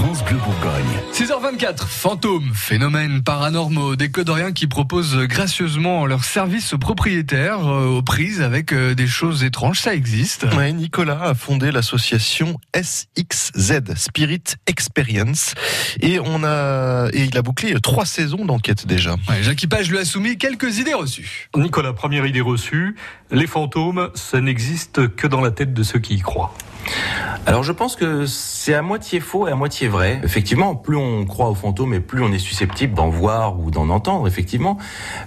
France Bleu Bourgogne. 6h24, fantômes, phénomènes paranormaux, des codoriens qui proposent gracieusement leurs services aux propriétaires euh, aux prises avec euh, des choses étranges, ça existe. Ouais, Nicolas a fondé l'association SXZ, Spirit Experience, et on a et il a bouclé trois saisons d'enquête déjà. Ouais, Jacques Page lui a soumis quelques idées reçues. Nicolas, première idée reçue, les fantômes, ça n'existe que dans la tête de ceux qui y croient. Alors je pense que c'est à moitié faux et à moitié vrai. Effectivement, plus on croit aux fantômes et plus on est susceptible d'en voir ou d'en entendre, effectivement.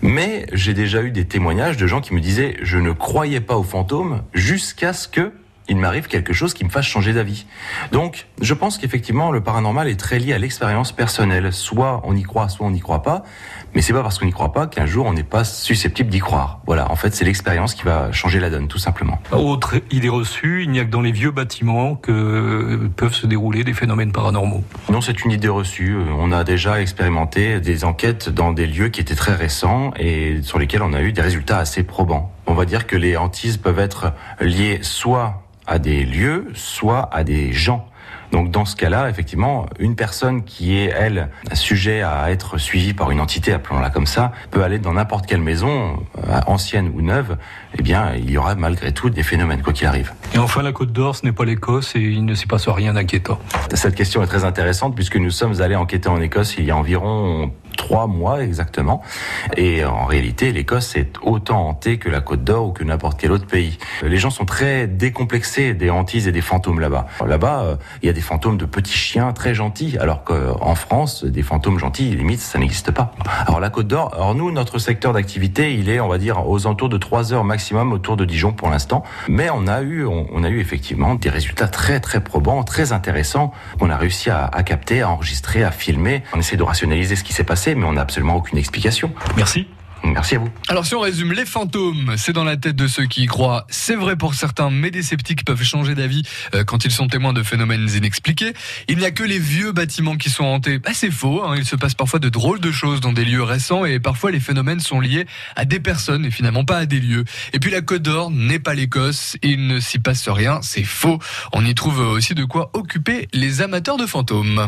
Mais j'ai déjà eu des témoignages de gens qui me disaient je ne croyais pas aux fantômes jusqu'à ce que il m'arrive quelque chose qui me fasse changer d'avis. Donc, je pense qu'effectivement, le paranormal est très lié à l'expérience personnelle. Soit on y croit, soit on n'y croit pas. Mais c'est pas parce qu'on n'y croit pas qu'un jour on n'est pas susceptible d'y croire. Voilà. En fait, c'est l'expérience qui va changer la donne, tout simplement. Autre idée reçue, il n'y a que dans les vieux bâtiments que peuvent se dérouler des phénomènes paranormaux. Non, c'est une idée reçue. On a déjà expérimenté des enquêtes dans des lieux qui étaient très récents et sur lesquels on a eu des résultats assez probants. On va dire que les hantises peuvent être liées soit à des lieux, soit à des gens. Donc dans ce cas-là, effectivement, une personne qui est, elle, sujet à être suivie par une entité, appelons-la comme ça, peut aller dans n'importe quelle maison, euh, ancienne ou neuve, eh bien, il y aura malgré tout des phénomènes, quoi qu'il arrive. Et enfin, la Côte d'Or, ce n'est pas l'Écosse et il ne s'y passe rien d'inquiétant. Cette question est très intéressante puisque nous sommes allés enquêter en Écosse il y a environ trois mois exactement. Et en réalité, l'Écosse est autant hantée que la Côte d'Or ou que n'importe quel autre pays. Les gens sont très décomplexés des hantises et des fantômes là-bas. Là-bas, euh, il y a des fantômes de petits chiens très gentils, alors qu'en France, des fantômes gentils, limite, ça n'existe pas. Alors la Côte d'Or, alors nous, notre secteur d'activité, il est, on va dire, aux alentours de trois heures maximum autour de Dijon pour l'instant. Mais on a eu, on, a eu effectivement des résultats très très probants, très intéressants qu'on a réussi à, à capter, à enregistrer, à filmer. On essaie de rationaliser ce qui s'est passé, mais on n'a absolument aucune explication. Merci. Merci à vous. Alors si on résume, les fantômes, c'est dans la tête de ceux qui y croient. C'est vrai pour certains, mais des sceptiques peuvent changer d'avis euh, quand ils sont témoins de phénomènes inexpliqués. Il n'y a que les vieux bâtiments qui sont hantés. Bah, c'est faux, hein. il se passe parfois de drôles de choses dans des lieux récents et parfois les phénomènes sont liés à des personnes et finalement pas à des lieux. Et puis la Côte d'Or n'est pas l'Écosse, il ne s'y passe rien, c'est faux. On y trouve aussi de quoi occuper les amateurs de fantômes.